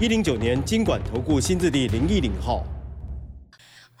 一零九年经管投顾新字第零一零号。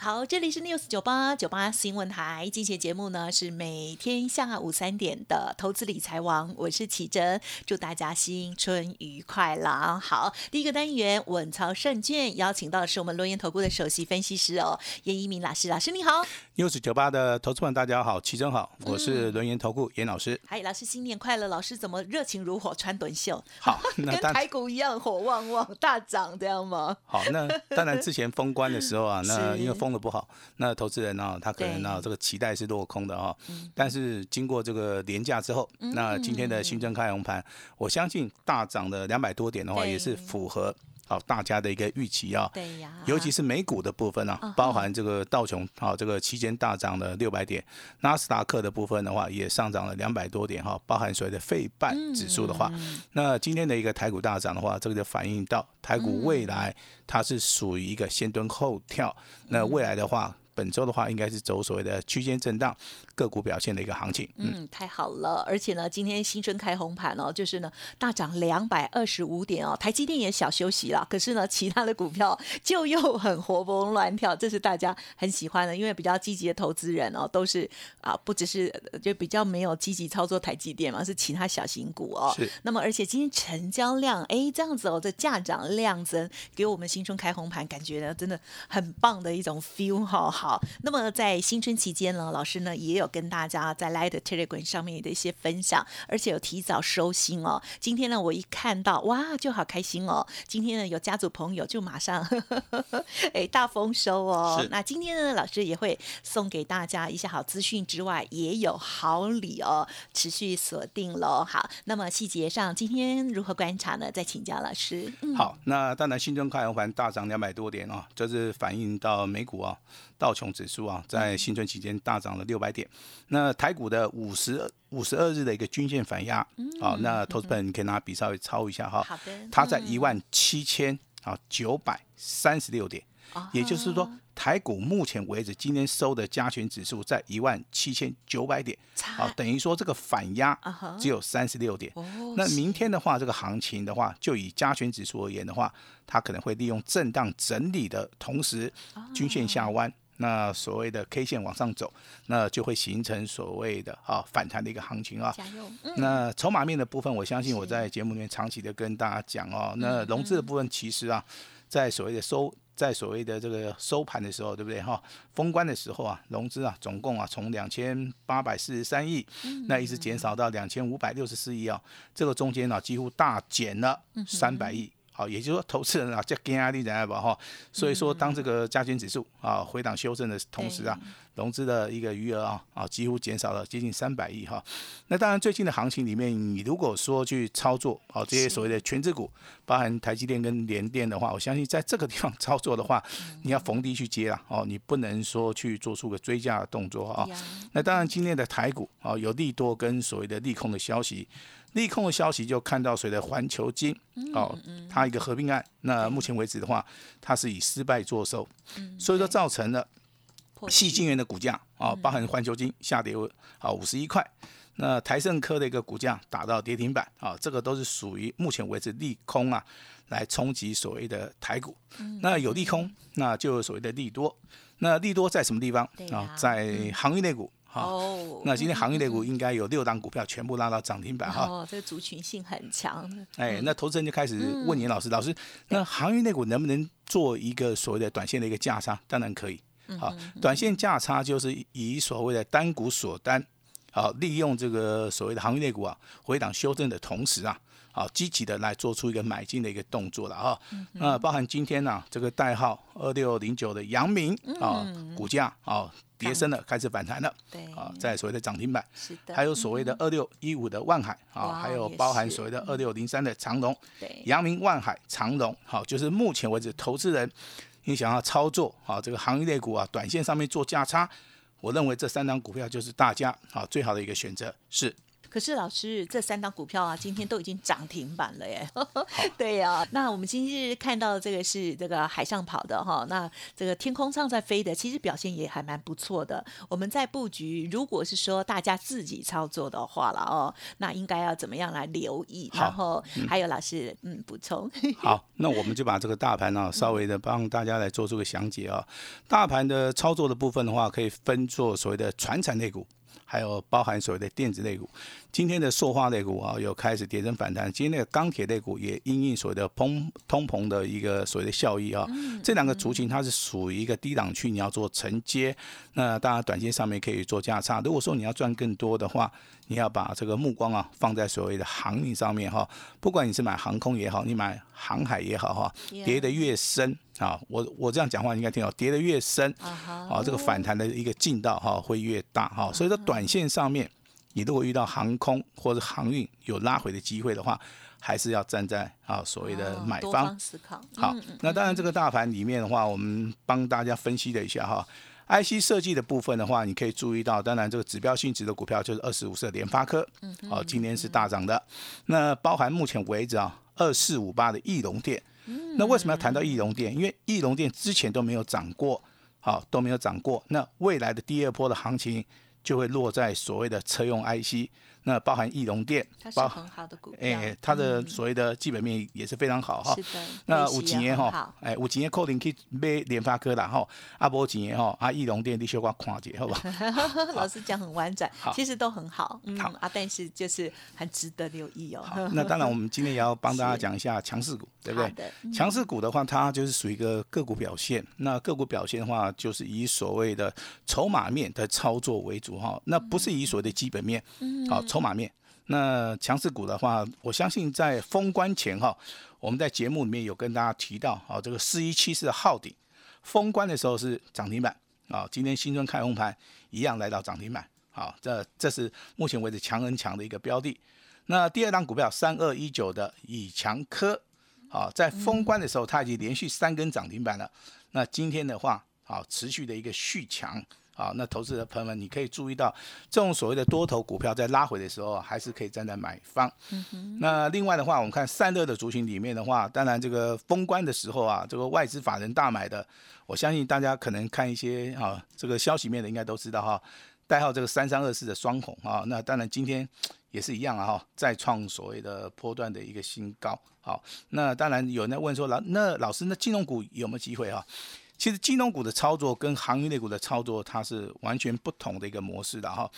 好，这里是 News 九八九八新闻台，今天节目呢是每天下午三点的投资理财王，我是启珍，祝大家新春愉快啦！好，第一个单元稳操胜券，邀请到的是我们罗源投顾的首席分析师哦，严一鸣老师，老师你好。news 九八的投资们大家好，启真好，我是轮研投顾严老师。嗨，老师新年快乐！老师怎么热情如火，穿短袖？好，那跟当台股一样火旺旺大涨，这样吗？好，那当然之前封关的时候啊，那因为封的不好，那投资人呢、他可能呢、对。这个期待是落空的啊、但是经过这个廉价之后，那今天的新增开红盘，我相信大涨的两百多点的话，也是符合好大家的一个预期啊。对呀，尤其是美股的部分啊包含这个道琼啊，这个期间大涨了六百点，纳斯达克的部分的话也上涨了两百多点哈，包含所谓的费半指数的话，嗯那今天的一个台股大涨的话，这个就反映到台股未来它是属于一个先蹲后跳，那未来的话。本周的话，应该是走所谓的区间震荡，个股表现的一个行情。嗯，嗯，太好了，而且呢，今天新春开红盘哦，就是呢大涨两百二十五点哦，台积电也小休息了，可是呢，其他的股票就又很活蹦乱跳，这是大家很喜欢的，因为比较积极的投资人哦，都是啊，不只是呃就比较没有积极操作台积电嘛，是其他小型股哦。是那么而且今天成交量哎这样子哦，这价涨量增，给我们新春开红盘感觉呢真的很棒的一种 feel 哈、好，那么在新春期间呢，老师呢也有跟大家在 Light Telegram 上面的一些分享，而且有提早收心哦。今天呢，我一看到哇，就好开心哦。今天呢，有家族朋友就马上 哎大丰收哦。那今天呢，老师也会送给大家一些好资讯之外，也有好礼哦，持续锁定喽。好，那么细节上今天如何观察呢？再请教老师。嗯，好，那当然新春开红盘大涨两百多点啊，这是反映到美股啊，道琼指数啊，在新春期间大涨了六百点。那台股的五十五十二日的一个均线反压，好，那投资本你可以拿笔稍微抄一下哈，好的，它在嗯。一万七千啊九百三十六点，也就是说，台股目前为止今天收的加权指数在一万七千九百点，好，差等于说这个反压只有三十六点。哦，那明天的话，这个行情的话，就以加权指数而言的话，它可能会利用震荡整理的同时，均线下弯，那所谓的 K 线往上走，那就会形成所谓的啊反弹的一个行情啊。嗯，那筹码面的部分，我相信我在节目里面长期的跟大家讲哦。那融资的部分，其实啊，在所谓的收，在所谓的这个收盘的时候，对不对哈？封关的时候啊，融资啊，总共啊从两千八百四十三亿，那一直减少到两千五百六十四亿啊，这个中间呢、几乎大减了三百亿。好，也就是说，投资人啊，这跟压力在吧哈，所以说，当这个加权指数啊回档修正的同时啊，融资的一个余额啊啊几乎减少了接近三百亿哈。那当然，最近的行情里面，你如果说去操作啊这些所谓的全指股，包含台积电跟联电的话，我相信在这个地方操作的话，你要逢低去接啦哦，你不能说去做出个追加的动作啊。那当然，今天的台股啊有利多跟所谓的利空的消息。利空的消息就看到谁的环球金哦，它一个合并案，那目前为止的话，它是以失败作收，所以说造成了细晶元的股价啊，包含环球金下跌啊五十一块，那台盛科的一个股价打到跌停板啊，这个都是属于目前为止利空啊，来冲击所谓的台股。那有利空，那就有所谓的利多。那利多在什么地方啊？在航运类股。好，哦，那今天航运类股应该有六档股票全部拉到涨停板哈。哦，这个族群性很强，哎，那投资人就开始问严老师，老师，那航运类股能不能做一个所谓的短线的一个价差？当然可以。好，短线价差就是以所谓的单股锁单，好，利用这个所谓的行业类股啊回档修正的同时啊，好积极的来做出一个买进的一个动作了哈。那包含今天呢这个代号二六零九的阳明啊，股价啊跌升了，开始反弹了。对啊，在所谓的涨停板，是的，还有所谓的二六一五的万海啊，还有包含所谓的二六零三的长龙。对，阳明、万海、长龙，好，就是目前为止投资人你想要操作啊这个行业类股啊，短线上面做价差，我认为这三档股票就是大家啊最好的一个选择。是，可是老师，这三档股票啊，今天都已经涨停板了耶。对呀、那我们今日看到这个是这个海上跑的哈，那这个天空上在飞的，其实表现也还蛮不错的。我们在布局，如果是说大家自己操作的话了哦，那应该要怎么样来留意？然后还有老师嗯补充，好，那我们就把这个大盘呢、稍微的帮大家来做出个详解啊。大盘的操作的部分的话，可以分做所谓的传产类股。还有包含所谓的电子类股，今天的塑化类股啊有开始跌升反弹，今天那个钢铁类股也因应所谓的通通膨的一个所谓的效益啊，这两个族群它是属于一个低档区，你要做承接，那当然短线上面可以做价差。如果说你要赚更多的话，你要把这个目光啊放在所谓的航运上面哈，不管你是买航空也好，你买航海也好哈跌得越深啊，我我这样讲话你应该听到，跌得越深啊这个反弹的一个劲道哈会越大哈，所以说短线上面，你如果遇到航空或者航运有拉回的机会的话，还是要站在啊所谓的哦买方。思考，好那当然这个大盘里面的话，我们帮大家分析了一下哈。IC 设计的部分的话，你可以注意到，当然这个指标性质的股票就是二十五色联发科，嗯哦、今天是大涨的。那包含目前为止啊，二四五八的翼龙店，嗯那为什么要谈到翼龙店？因为翼龙店之前都没有涨过，好都没有涨过。那未来的第二波的行情就会落在所谓的车用 IC，那包含翼龙店它，是很好的股票，哎、它的所谓的基本面也是非常好哈。是的，那利息有钱的吼也很好，哎，有钱的可能去买联发科啦哈，阿波几年哈，啊翼龙店你小可看解好不 好？老师讲很婉转好，其实都很好，嗯好啊，但是就是很值得留意哦。好，那当然我们今天也要帮大家讲一下强势股，对不对？的，强势股的话，它就是属于一个个股表现。那个股表现的话，就是以所谓的筹码面的操作为主哈，那不是以所谓的基本面，好，筹码面。那强势股的话，我相信在封关前哈，我们在节目里面有跟大家提到，好，这个四一七四的号顶封关的时候是涨停板，啊，今天新春开红盘一样来到涨停板，好，这这是目前为止强人强的一个标的。那第二档股票三二一九的以强科，好，在封关的时候它已经连续三根涨停板了。那今天的话，好，持续的一个续强。好，那投资的朋友们，你可以注意到，这种所谓的多头股票在拉回的时候，还是可以站在买方。那另外的话，我们看散热的族群里面的话，当然这个封关的时候啊，这个外资法人大买的，我相信大家可能看一些啊这个消息面的，应该都知道哈。代号这个三三二四的双红啊，那当然今天也是一样啊哈，再创所谓的波段的一个新高。好，那当然有人在问说老那老师那金融股有没有机会哈？其实金融股的操作跟航运类股的操作，它是完全不同的一个模式的哈。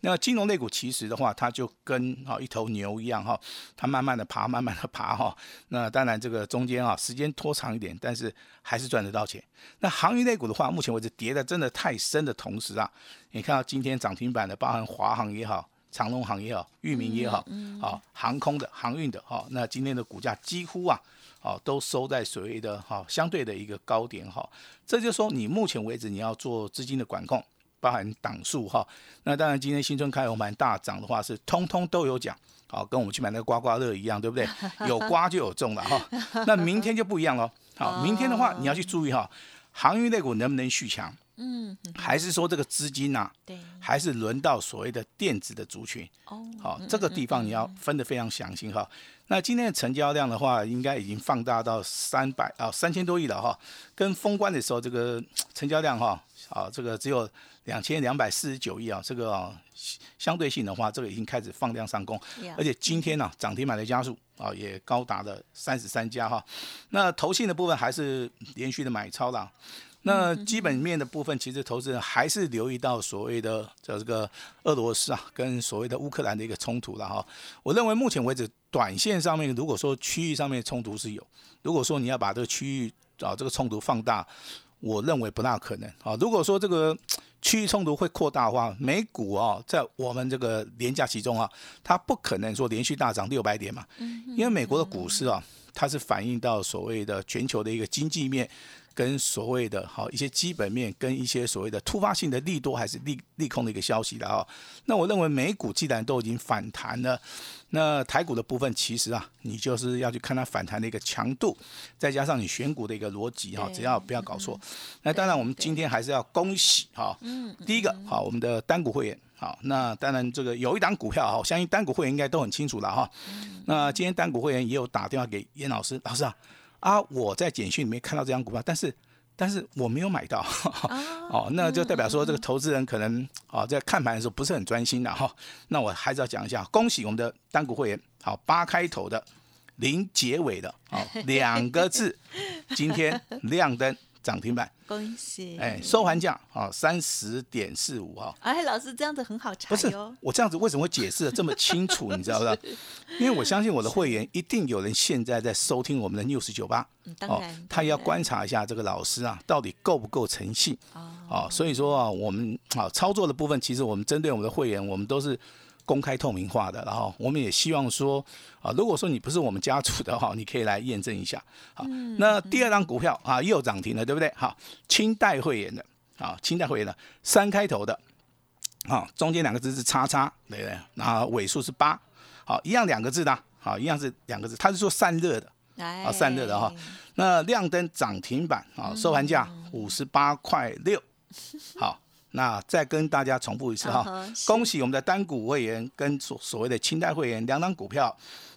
那金融类股其实的话，它就跟哈一头牛一样哈，它慢慢的爬，慢慢的爬哈。那当然这个中间啊时间拖长一点，但是还是赚得到钱。那航运类股的话，目前为止跌的真的太深的同时啊，你看到今天涨停板的，包含华航也好。长隆行也好，域名也好，好、航空的、航运的，好、那今天的股价几乎啊，好、都收在所谓的哈、相对的一个高点哈、这就是说你目前为止你要做资金的管控，包含档数哈、那当然今天新春开红盘大涨的话是通通都有奖，好、跟我们去买那个刮刮乐一样，对不对？有刮就有中了哈、那明天就不一样了，好、明天的话你要去注意哈、航运类股能不能续强，嗯，还是说这个资金呐、对，还是轮到所谓的电子的族群。哦，好，这个地方你要分得非常详细哈。那今天的成交量的话，应该已经放大到三百啊三千多亿了哈。跟封关的时候这个 成交量哈，啊这个只有两千两百四十九亿啊，这个啊相对性的话，这个已经开始放量上攻而且今天呢、涨停板的家数啊也高达了三十三家哈。那投信的部分还是连续的买超啦。那基本面的部分，其实投资人还是留意到所谓的叫这个俄罗斯啊，跟所谓的乌克兰的一个冲突了哈。我认为目前为止，短线上面如果说区域上面冲突是有，如果说你要把这个区域啊这个冲突放大，我认为不大可能啊。如果说这个区域冲突会扩大的话，美股啊，在我们这个廉价其中啊，它不可能说连续大涨六百点嘛，因为美国的股市啊，它是反映到所谓的全球的一个经济面。跟所谓的好一些基本面，跟一些所谓的突发性的利多还是利利空的一个消息的哈。那我认为美股既然都已经反弹了，那台股的部分其实啊，你就是要去看它反弹的一个强度，再加上你选股的一个逻辑哈，只要不要搞错。那当然我们今天还是要恭喜哈，嗯第一个好我们的单股会员好，那当然这个有一档股票哈，我相信单股会员应该都很清楚了哈。那今天单股会员也有打电话给严老师，老师啊。啊，我在简讯里面看到这张股票，但是但是我没有买到，哦，那就代表说这个投资人可能啊在看盘的时候不是很专心的哈。那我还是要讲一下，恭喜我们的单股会员，好八开头的零结尾的，好两个字，今天亮灯。涨停板，恭喜！哎，收盘价啊，三十点四五哈。哎，老师这样子很好查不是，我这样子为什么会解释的这么清楚？你知道不知道？因为我相信我的会员一定有人现在在收听我们的 news 酒吧。当然，他也要观察一下这个老师啊，到底够不够诚信。哦，所以说啊，我们啊操作的部分，其实我们针对我们的会员，我们都是。公开透明化的，然后我们也希望说，啊，如果说你不是我们家族的话，你可以来验证一下。好，那第二张股票啊，又涨停了，对不对？好，清代会员的，啊，清代会员的三开头的，啊，中间两个字是叉叉，对不对？然后尾数是八，好，一样两个字的，好，一样是两个字，它是做散热的，啊，散热的哈。那亮灯涨停板，啊，收盘价五十八块六，好。那再跟大家重复一次哈，恭喜我们的单股会员跟所所谓的清代会员两档股票，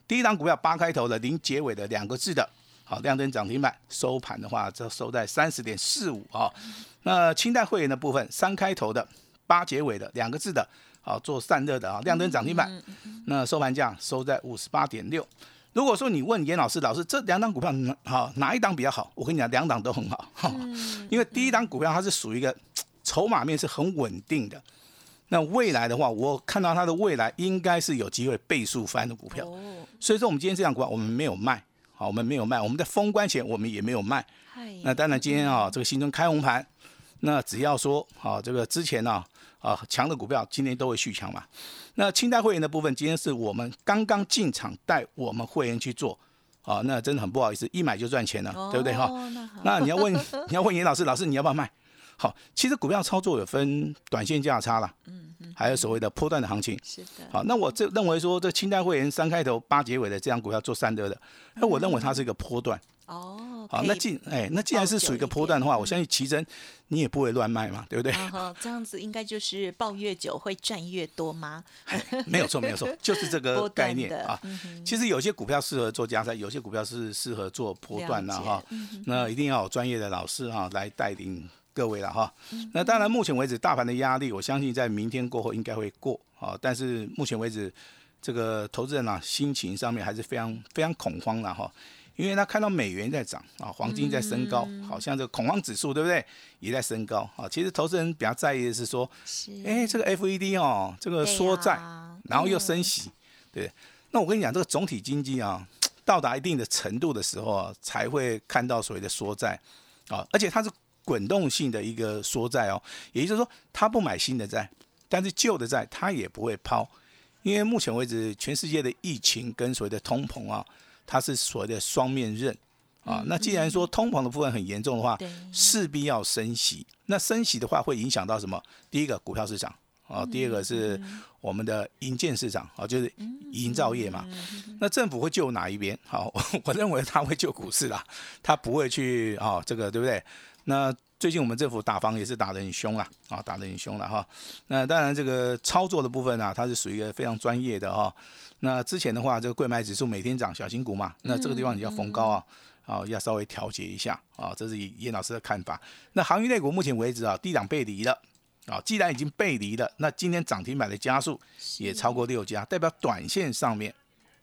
第一档股票八开头的零结尾的两个字的，好亮灯涨停板，收盘的话就收在三十点四五啊。那清代会员的部分三开头的八结尾的两个字的，好做散热的啊，亮灯涨停板，那收盘价收在五十八点六。如果说你问严老师，老师这两档股票好哪一档比较好？我跟你讲，两档都很好，因为第一档股票它是属于一个。筹码面是很稳定的，那未来的话，我看到它的未来应该是有机会倍数翻的股票。所以说，我们今天这样股票我们没有卖，好，我们没有卖，我们在封关前我们也没有卖。那当然，今天啊，这个新春开红盘，那只要说啊，这个之前呢啊强的股票今天都会续强嘛。那清代会员的部分，今天是我们刚刚进场带我们会员去做，啊，那真的很不好意思，一买就赚钱了，对不对哈？那你要问 你要问严老师，老师你要不要卖？好，其实股票操作有分短线价差啦，嗯嗯，还有所谓的波段的行情，是的。好，那我这认为说，这清代会员三开头八结尾的这样股票做三德的，那我认为它是一个波段。哦，好，那既哎，那既然是属于一个波段的话，我相信奇珍你也不会乱卖嘛，对不对？这样子应该就是抱越久会赚越多吗？没有错，没有错，就是这个概念啊。其实有些股票适合做加仓，有些股票是适合做波段的哈。那一定要有专业的老师哈来带领。各位了哈，那当然，目前为止大盘的压力，我相信在明天过后应该会过啊。但是目前为止，这个投资人啊，心情上面还是非常非常恐慌了哈，因为他看到美元在涨啊，黄金在升高，好像这个恐慌指数对不对，也在升高啊。其实投资人比较在意的是说，哎，这个 FED 哦，这个缩债，然后又升息，对。那我跟你讲，这个总体经济啊，到达一定的程度的时候啊，才会看到所谓的缩债啊，而且它是。滚动性的一个缩债哦，也就是说，他不买新的债，但是旧的债他也不会抛，因为目前为止，全世界的疫情跟所谓的通膨啊，它是所谓的双面刃啊。那既然说通膨的部分很严重的话，势必要升息。那升息的话，会影响到什么？第一个股票市场啊，第二个是我们的营建市场啊，就是营造业嘛。那政府会救哪一边？好，我认为他会救股市啦，他不会去啊，这个对不对？那最近我们政府打房也是打得很凶了啊，打得很凶了哈。那当然这个操作的部分啊，它是属于一个非常专业的哈。那之前的话，这个贵买指数每天涨，小型股嘛，那这个地方你要逢高啊，啊要稍微调节一下啊，这是严老师的看法。那行业类股目前为止啊，低档背离了啊，既然已经背离了，那今天涨停板的加速也超过六家，代表短线上面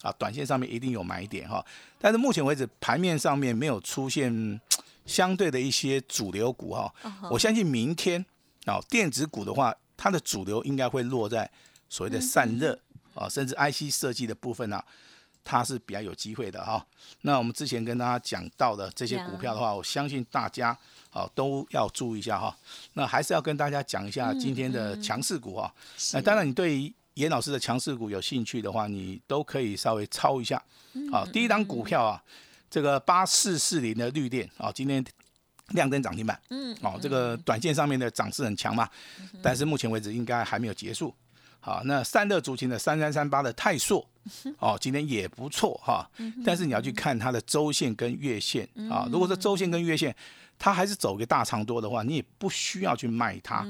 啊，短线上面一定有买点哈。但是目前为止盘面上面没有出现。相对的一些主流股哈，我相信明天啊，电子股的话，它的主流应该会落在所谓的散热啊，甚至 IC 设计的部分啊。它是比较有机会的哈。那我们之前跟大家讲到的这些股票的话，我相信大家啊都要注意一下哈。那还是要跟大家讲一下今天的强势股啊。那当然，你对于严老师的强势股有兴趣的话，你都可以稍微抄一下。好，第一档股票啊，这个八四四零的绿电啊，今天亮灯涨停板。嗯，哦，这个短线上面的涨势很强嘛，但是目前为止应该还没有结束。好，那散热族群的三三三八的泰硕，哦，今天也不错哈。但是你要去看它的周线跟月线啊。如果说周线跟月线它还是走个大长多的话，你也不需要去卖它。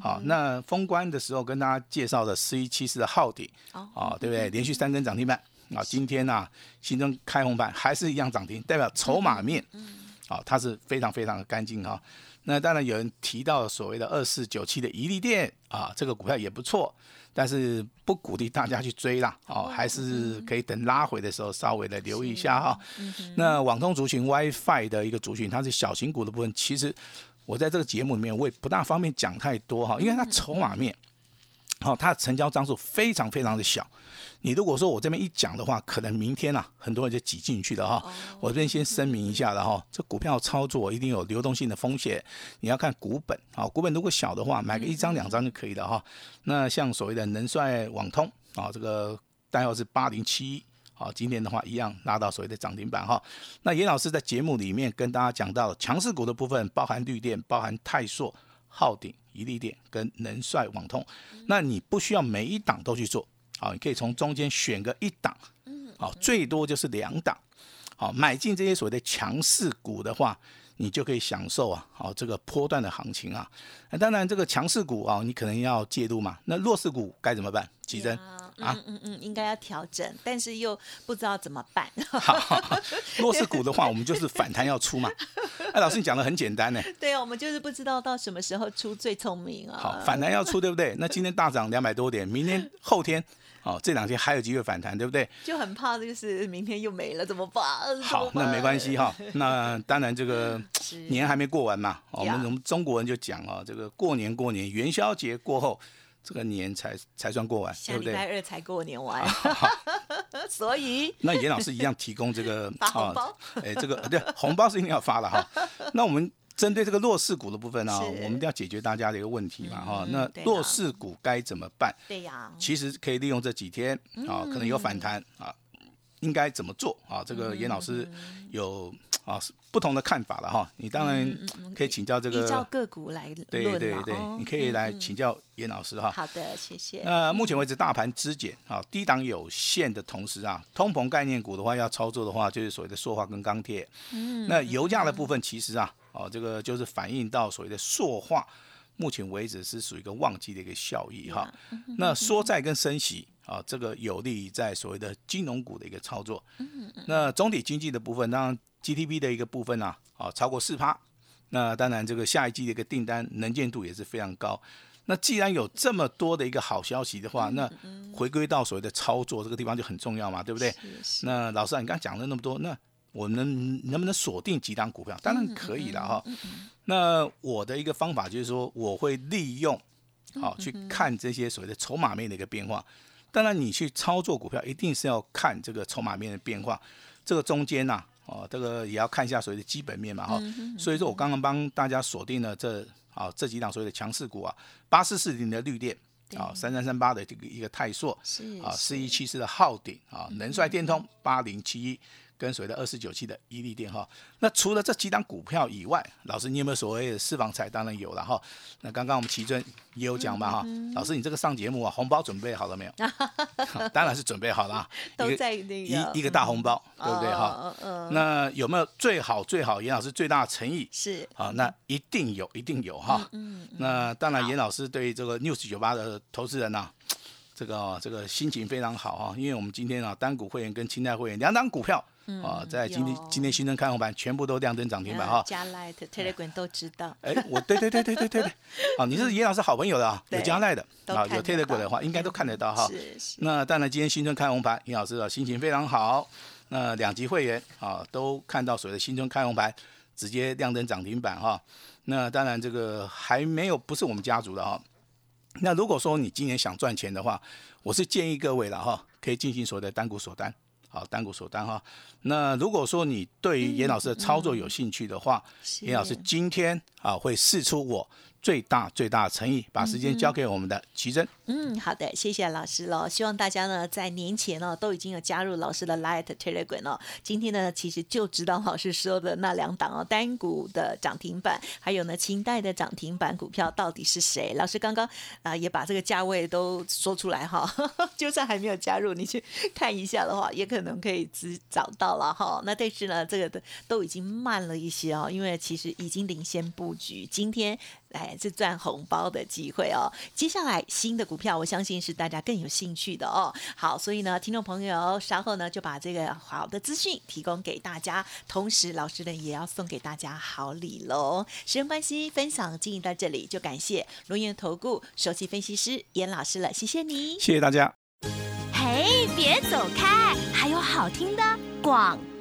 好，那封关的时候跟大家介绍的四一七四的浩鼎，啊，对不对？连续三根涨停板啊，今天呢，新增开红盘还是一样涨停，代表筹码面，啊，它是非常非常的干净哈。那当然有人提到所谓的二四九七的宜利店啊，这个股票也不错。但是不鼓励大家去追啦，哦，还是可以等拉回的时候稍微的留意一下哈。那网通族群 WiFi 的一个族群，它是小型股的部分，其实我在这个节目里面我也不大方便讲太多哈，因为它筹码面，好，它的成交张数非常非常的小。你如果说我这边一讲的话，可能明天啊，很多人就挤进去了哈。我这边先声明一下了哈，这股票操作一定有流动性的风险，你要看股本啊，股本如果小的话，买个一张两张就可以了哈。那像所谓的能帅网通啊，这个代号是八零七一，好，今天的话一样拉到所谓的涨停板哈。那严老师在节目里面跟大家讲到强势股的部分，包含绿电、包含泰硕、浩鼎、一利电跟能帅网通，那你不需要每一档都去做。好，你可以从中间选个一档，好，最多就是两档，好，买进这些所谓的强势股的话，你就可以享受啊，好这个波段的行情啊。那当然，这个强势股啊，你可能要介入嘛。那弱势股该怎么办？急增啊，嗯嗯嗯，应该要调整，但是又不知道怎么办。弱势股的话，我们就是反弹要出嘛。哎，老师你讲的很简单呢。对啊，我们就是不知道到什么时候出最聪明啊。好，反弹要出，对不对？那今天大涨两百多点，明天后天。哦，这两天还有机会反弹，对不对？就很怕，就是明天又没了，怎么办？好，那没关系哈。那当然，这个年还没过完嘛。我们我们中国人就讲哦，这个过年过年，元宵节过后，这个年才才算过完，对不对？礼拜二才过年完，所以 那严老师一样提供这个发红包。哎，这个对，红包是一定要发的哈。那我们。针对这个弱势股的部分呢，我们一定要解决大家的一个问题嘛，哈，那弱势股该怎么办？对呀，其实可以利用这几天啊，可能有反弹啊，应该怎么做啊？这个严老师有啊不同的看法了哈。你当然可以请教这个依照个股来对对对，你可以来请教严老师哈。好的，谢谢。那目前为止大盘资减啊，低档有限的同时啊，通膨概念股的话要操作的话，就是所谓的塑化跟钢铁。嗯，那油价的部分其实啊。哦，这个就是反映到所谓的塑化，目前为止是属于一个旺季的一个效益哈。那缩债跟升息啊，这个有利于在所谓的金融股的一个操作。那总体经济的部分，当然 GDP 的一个部分呢，啊超过四趴。那当然这个下一季的一个订单能见度也是非常高。那既然有这么多的一个好消息的话，那回归到所谓的操作这个地方就很重要嘛，对不对？那老师啊，你刚刚讲了那么多，那我们能不能锁定几档股票？当然可以了哈。那我的一个方法就是说，我会利用好去看这些所谓的筹码面的一个变化。当然，你去操作股票一定是要看这个筹码面的变化。这个中间呐，哦，这个也要看一下所谓的基本面嘛哈。所以说我刚刚帮大家锁定了这啊这几档所谓的强势股啊，八四四零的绿电啊，三三三八的这个一个泰硕啊，四一七四的浩鼎啊，能帅电通八零七一。跟随的二四九七的伊利电哈，那除了这几档股票以外，老师你有没有所谓的私房菜？当然有了哈。那刚刚我们奇尊也有讲嘛哈，老师你这个上节目啊，红包准备好了没有？当然是准备好了，都在那个一一个大红包，对不对哈？那有没有最好最好严老师最大的诚意？是啊，那一定有，一定有哈。那当然严老师对这个 news 九八的投资人呐。这个这个心情非常好啊，因为我们今天啊单股会员跟清代会员两档股票啊，在今天今天新增开红盘，全部都亮灯涨停板哈。加 Light Telegram 都知道。哎，我对对对对对对对，啊，你是严老师好朋友的啊，有加 Light 的啊，有 Telegram 的话，应该都看得到哈。是是。那当然今天新春开红盘，严老师的心情非常好。那两级会员啊，都看到所谓的新春开红盘，直接亮灯涨停板哈。那当然这个还没有不是我们家族的哈。那如果说你今年想赚钱的话，我是建议各位了哈，可以进行所谓的单股锁单，好单股锁单哈。那如果说你对于严老师的操作有兴趣的话，严老师今天啊会试出我。最大最大的诚意，把时间交给我们的奇珍。嗯，好的，谢谢老师喽。希望大家呢在年前呢都已经有加入老师的 Light Telegram 哦。今天呢其实就知道老师说的那两档哦，单股的涨停板，还有呢清代的涨停板股票到底是谁？老师刚刚啊也把这个价位都说出来哈。就算还没有加入，你去看一下的话，也可能可以只找到了哈。那但是呢，这个的都已经慢了一些哦，因为其实已经领先布局。今天。哎，是赚红包的机会哦！接下来新的股票，我相信是大家更有兴趣的哦。好，所以呢，听众朋友稍后呢就把这个好的资讯提供给大家，同时老师呢也要送给大家好礼喽。时间关系，分享进行到这里，就感谢龙岩投顾首席分析师严老师了，谢谢你，谢谢大家。嘿，别走开，还有好听的广告。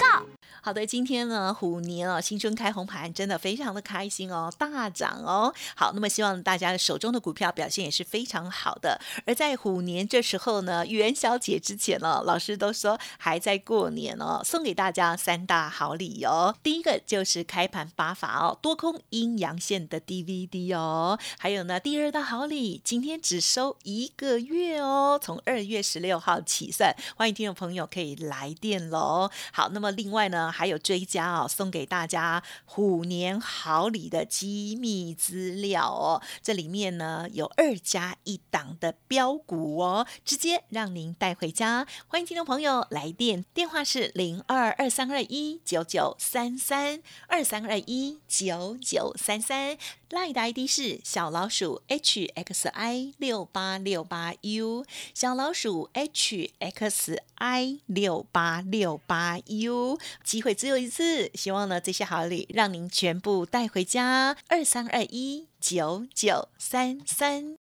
好的，今天呢虎年哦，新春开红盘，真的非常的开心哦，大涨哦。好，那么希望大家手中的股票表现也是非常好的。而在虎年这时候呢，元宵节之前呢，老师都说还在过年哦，送给大家三大好礼哦。第一个就是开盘八法哦，多空阴阳线的 DVD 哦。还有呢，第二大好礼，今天只收一个月哦，从二月十六号起算。欢迎听众朋友可以来电喽。好，那么另外呢？还有追加哦，送给大家虎年好礼的机密资料哦，这里面呢有二加一档的标股哦，直接让您带回家。欢迎听众朋友来电，电话是零二二三二一九九三三二三二一九九三三。Lie 的 ID 是小老鼠 H X I 六八六八 U，小老鼠 H X I 六八六八 U，机会只有一次，希望呢这些好礼让您全部带回家。二三二一九九三三。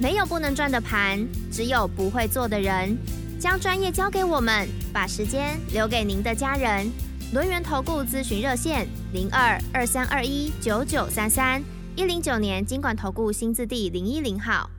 没有不能赚的盘，只有不会做的人。将专业交给我们，把时间留给您的家人。轮源投顾咨询热线：零二二三二一九九三三一零九年经管投顾新字第零一零号。